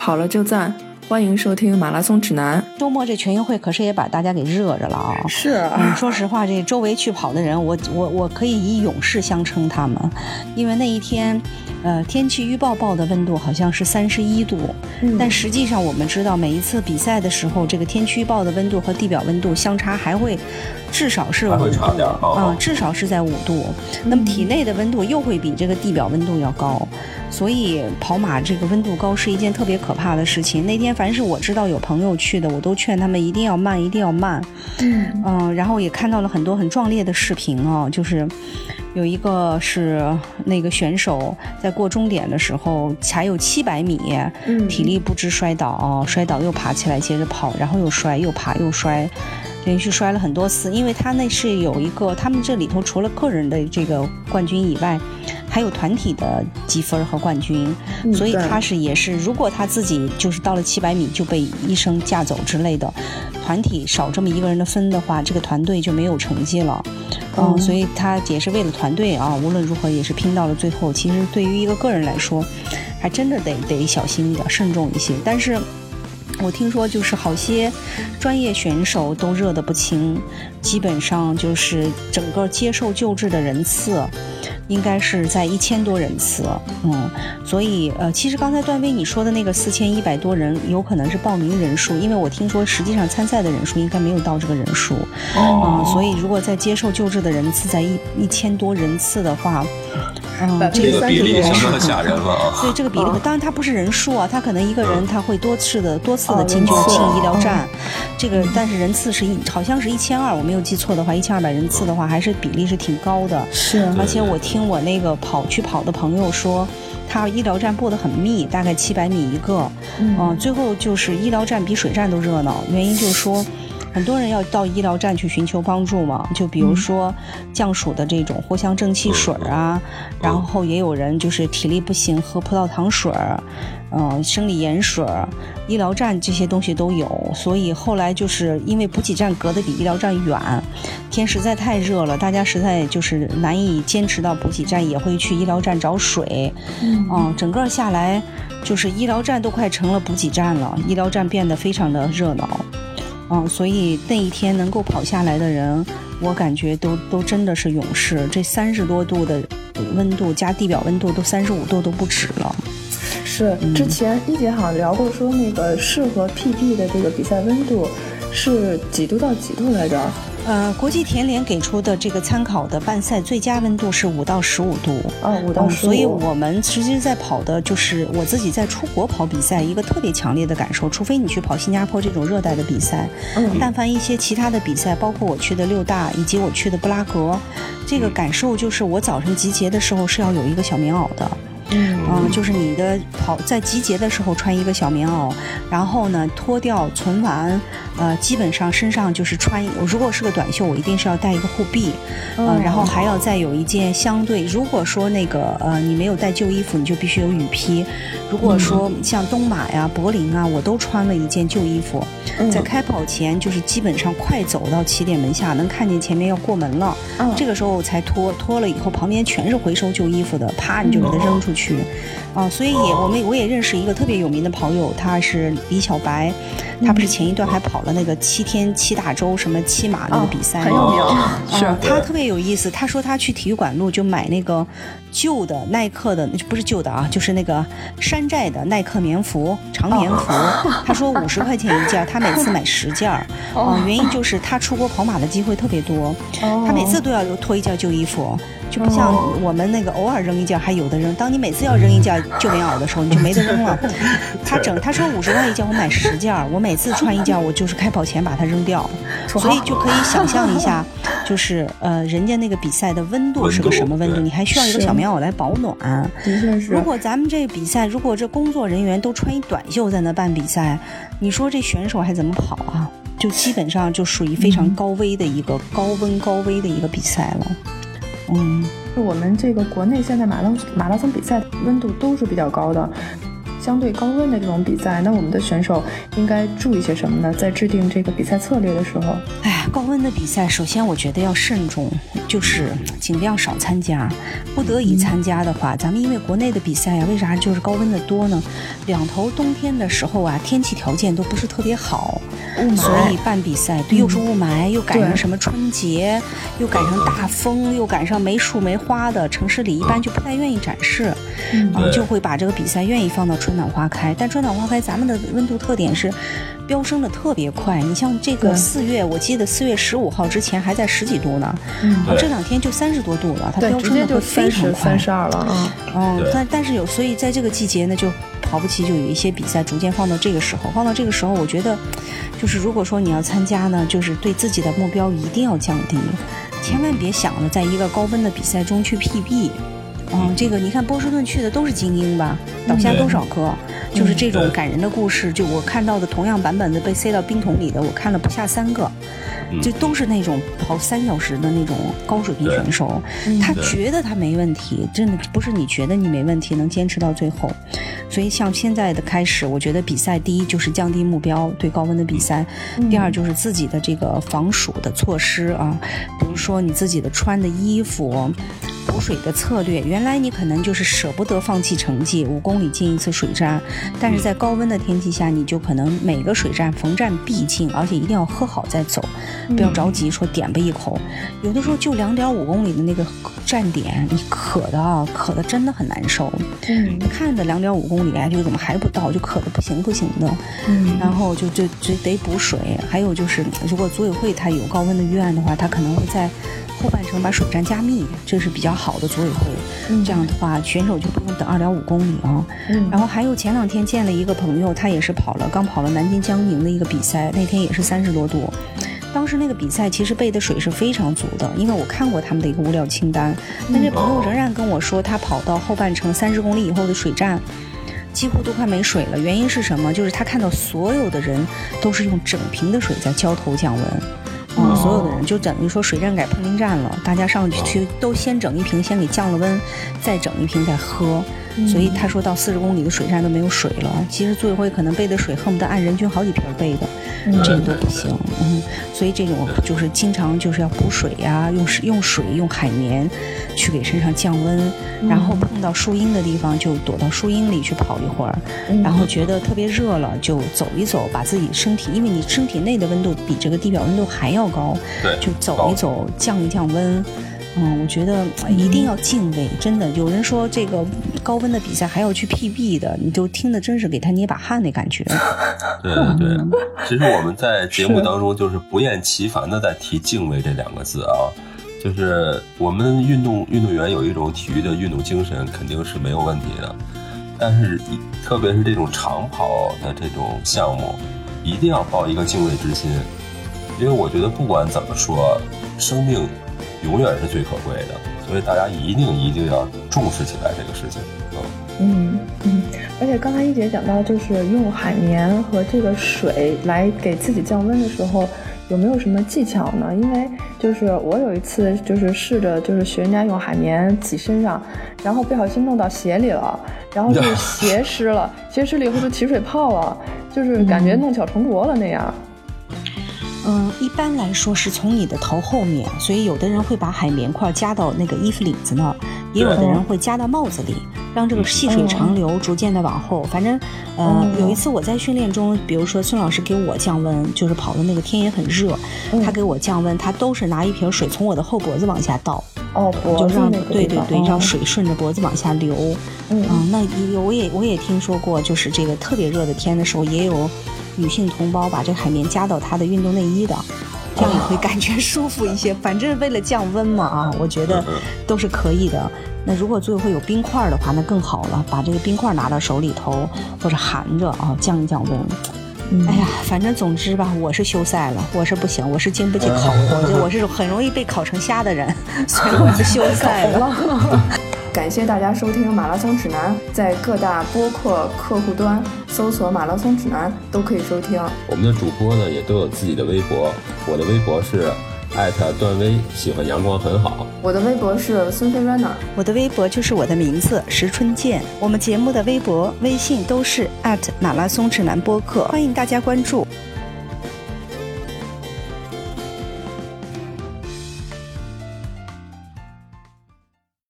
跑了就赞。欢迎收听马拉松指南。周末这全运会可是也把大家给热着了啊！是，嗯，说实话，这周围去跑的人，我我我可以以勇士相称他们，因为那一天，呃，天气预报报的温度好像是三十一度，但实际上我们知道，每一次比赛的时候，这个天气预报的温度和地表温度相差还会至少是五度啊，至少是在五度。那么体内的温度又会比这个地表温度要高。所以跑马这个温度高是一件特别可怕的事情。那天凡是我知道有朋友去的，我都劝他们一定要慢，一定要慢。嗯嗯，然后也看到了很多很壮烈的视频哦，就是有一个是那个选手在过终点的时候才有七百米，体力不支摔倒，摔倒又爬起来接着跑，然后又摔又爬又摔。连续摔了很多次，因为他那是有一个，他们这里头除了个人的这个冠军以外，还有团体的积分和冠军，所以他是也是，如果他自己就是到了七百米就被医生架走之类的，团体少这么一个人的分的话，这个团队就没有成绩了。嗯，所以他也是为了团队啊，无论如何也是拼到了最后。其实对于一个个人来说，还真的得得小心一点，慎重一些。但是。我听说，就是好些专业选手都热得不轻，基本上就是整个接受救治的人次，应该是在一千多人次，嗯，所以呃，其实刚才段威你说的那个四千一百多人，有可能是报名人数，因为我听说实际上参赛的人数应该没有到这个人数，嗯，所以如果在接受救治的人次在一一千多人次的话。嗯，这个比例相当的吓人了啊！所以这个比例，当然它不是人数啊，它可能一个人他会多次的多次的进去进医疗站，这个但是人次是一好像是一千二，我没有记错的话，一千二百人次的话，还是比例是挺高的。是，而且我听我那个跑去跑的朋友说，他医疗站布得很密，大概七百米一个，嗯，最后就是医疗站比水站都热闹，原因就是说。很多人要到医疗站去寻求帮助嘛，就比如说降暑的这种藿香正气水啊，然后也有人就是体力不行喝葡萄糖水儿，嗯，生理盐水儿，医疗站这些东西都有。所以后来就是因为补给站隔得比医疗站远，天实在太热了，大家实在就是难以坚持到补给站，也会去医疗站找水。嗯，整个下来就是医疗站都快成了补给站了，医疗站变得非常的热闹。嗯，所以那一天能够跑下来的人，我感觉都都真的是勇士。这三十多度的温度加地表温度都三十五度都不止了。是，之前一姐好像聊过，说那个适合 PB 的这个比赛温度是几度到几度来着？呃，国际田联给出的这个参考的半赛最佳温度是五到十五度。哦，五到十五。所以我们实际在跑的就是我自己在出国跑比赛一个特别强烈的感受，除非你去跑新加坡这种热带的比赛，嗯，但凡一些其他的比赛，包括我去的六大以及我去的布拉格，这个感受就是我早上集结的时候是要有一个小棉袄的。嗯，就是你的跑在集结的时候穿一个小棉袄，然后呢脱掉存完，呃，基本上身上就是穿。如果是个短袖，我一定是要带一个护臂，嗯，然后还要再有一件相对。如果说那个呃你没有带旧衣服，你就必须有雨披。如果说像东马呀、柏林啊，我都穿了一件旧衣服，在开跑前就是基本上快走到起点门下，能看见前面要过门了，这个时候我才脱。脱了以后，旁边全是回收旧衣服的，啪你就给它扔出去。去，啊，所以也我们我也认识一个特别有名的跑友，他是李小白，他不是前一段还跑了那个七天七大洲什么骑马那个比赛，很有名，是。他特别有意思。他说他去体育馆路就买那个旧的耐克的，不是旧的啊，就是那个山寨的耐克棉服长棉服。他说五十块钱一件，他每次买十件 原因就是他出国跑马的机会特别多，他每次都要脱一件旧衣服。就不像我们那个偶尔扔一件还有的扔，当你每次要扔一件旧棉袄的时候，你就没得扔了。他整他说五十块一件，我买十件，我每次穿一件，我就是开跑前把它扔掉。所以就可以想象一下，就是呃，人家那个比赛的温度是个什么温度？你还需要一个小棉袄来保暖。的确是。如果咱们这比赛，如果这工作人员都穿一短袖在那办比赛，你说这选手还怎么跑啊？就基本上就属于非常高危的一个 高温高危的一个比赛了。嗯，我们这个国内现在马拉马拉松比赛温度都是比较高的，相对高温的这种比赛，那我们的选手应该注意些什么呢？在制定这个比赛策略的时候，哎。呀，高温的比赛，首先我觉得要慎重，就是 尽量少参加。不得已参加的话，咱们因为国内的比赛呀，为啥就是高温的多呢？两头冬天的时候啊，天气条件都不是特别好，所以办比赛，又是雾霾，又赶上什么春节，又赶上大风，又赶上没树没花的城市里，一般就不太愿意展示，啊，就会把这个比赛愿意放到春暖花开。但春暖花开，咱们的温度特点是。飙升的特别快，你像这个四月，我记得四月十五号之前还在十几度呢，嗯，这两天就三十多度了，它飙升的会非常快，三十二了啊，嗯，但但是有，所以在这个季节呢，就跑不起，就有一些比赛逐渐放到这个时候，放到这个时候，我觉得，就是如果说你要参加呢，就是对自己的目标一定要降低，千万别想着在一个高温的比赛中去 PB。嗯，这个你看波士顿去的都是精英吧？倒下多少颗？就是这种感人的故事，就我看到的同样版本的被塞到冰桶里的，我看了不下三个，就都是那种跑三小时的那种高水平选手。他觉得他没问题，真的不是你觉得你没问题能坚持到最后。所以像现在的开始，我觉得比赛第一就是降低目标，对高温的比赛；第二就是自己的这个防暑的措施啊，比如说你自己的穿的衣服。补水的策略，原来你可能就是舍不得放弃成绩，五公里进一次水站，但是在高温的天气下，你就可能每个水站逢站必进，而且一定要喝好再走，不要着急说点吧一口。有的时候就两点五公里的那个站点，你渴的啊，渴的真的很难受。嗯，看着两点五公里，哎，就怎么还不到，就渴的不行不行的。嗯，然后就就就得补水。还有就是，如果组委会它有高温的预案的话，它可能会在。后半程把水站加密，这是比较好的组委会。这样的话，选手就不用等二点五公里啊。然后还有前两天见了一个朋友，他也是跑了，刚跑了南京江宁的一个比赛，那天也是三十多度。当时那个比赛其实备的水是非常足的，因为我看过他们的一个物料清单。但这朋友仍然跟我说，他跑到后半程三十公里以后的水站几乎都快没水了。原因是什么？就是他看到所有的人都是用整瓶的水在浇头降温。嗯，所有的人就等于说水站改碰冰站了，大家上去去都先整一瓶，先给降了温，再整一瓶再喝。所以他说到四十公里的水站都没有水了。其实组委会可能备的水恨不得按人均好几瓶备的，这个都不行。嗯，所以这种就是经常就是要补水呀，用水用水用海绵去给身上降温，然后碰到树荫的地方就躲到树荫里去跑一会儿，然后觉得特别热了就走一走，把自己身体，因为你身体内的温度比这个地表温度还要高，对，就走一走，降一降温。嗯，我觉得一定要敬畏，真的。有人说这个高温的比赛还要去 PB 的，你就听的真是给他捏把汗的感觉。对对对，其实我们在节目当中就是不厌其烦的在提敬畏这两个字啊，就是我们运动运动员有一种体育的运动精神肯定是没有问题的，但是特别是这种长跑的这种项目，一定要抱一个敬畏之心，因为我觉得不管怎么说，生命。永远是最可贵的，所以大家一定一定要重视起来这个事情。嗯嗯，而且刚才一姐讲到，就是用海绵和这个水来给自己降温的时候，有没有什么技巧呢？因为就是我有一次就是试着就是学人家用海绵挤身上，然后不小心弄到鞋里了，然后就 鞋湿了，鞋湿了以后就起水泡了，就是感觉弄巧成拙了那样。嗯，一般来说是从你的头后面，所以有的人会把海绵块夹到那个衣服领子那儿，也有的人会夹到帽子里，让这个细水长流，逐渐的往后。反正，呃，有一次我在训练中，比如说孙老师给我降温，就是跑的那个天也很热，他给我降温，他都是拿一瓶水从我的后脖子往下倒，哦，就让对对对，让水顺着脖子往下流。嗯，那我也我也听说过，就是这个特别热的天的时候，也有。女性同胞把这个海绵加到她的运动内衣的，这样也会感觉舒服一些。反正为了降温嘛啊，我觉得都是可以的。那如果最后会有冰块的话，那更好了，把这个冰块拿到手里头或者含着啊，降一降温。哎呀，反正总之吧，我是休赛了，我是不行，我是经不起考，我我是很容易被烤成虾的人，所以我是休赛了。感谢大家收听《马拉松指南》，在各大播客客户端搜索“马拉松指南”都可以收听。我们的主播呢也都有自己的微博，我的微博是艾特段威，喜欢阳光很好。我的微博是孙飞 runner，我的微博就是我的名字石春健。我们节目的微博、微信都是艾特马拉松指南播客，欢迎大家关注。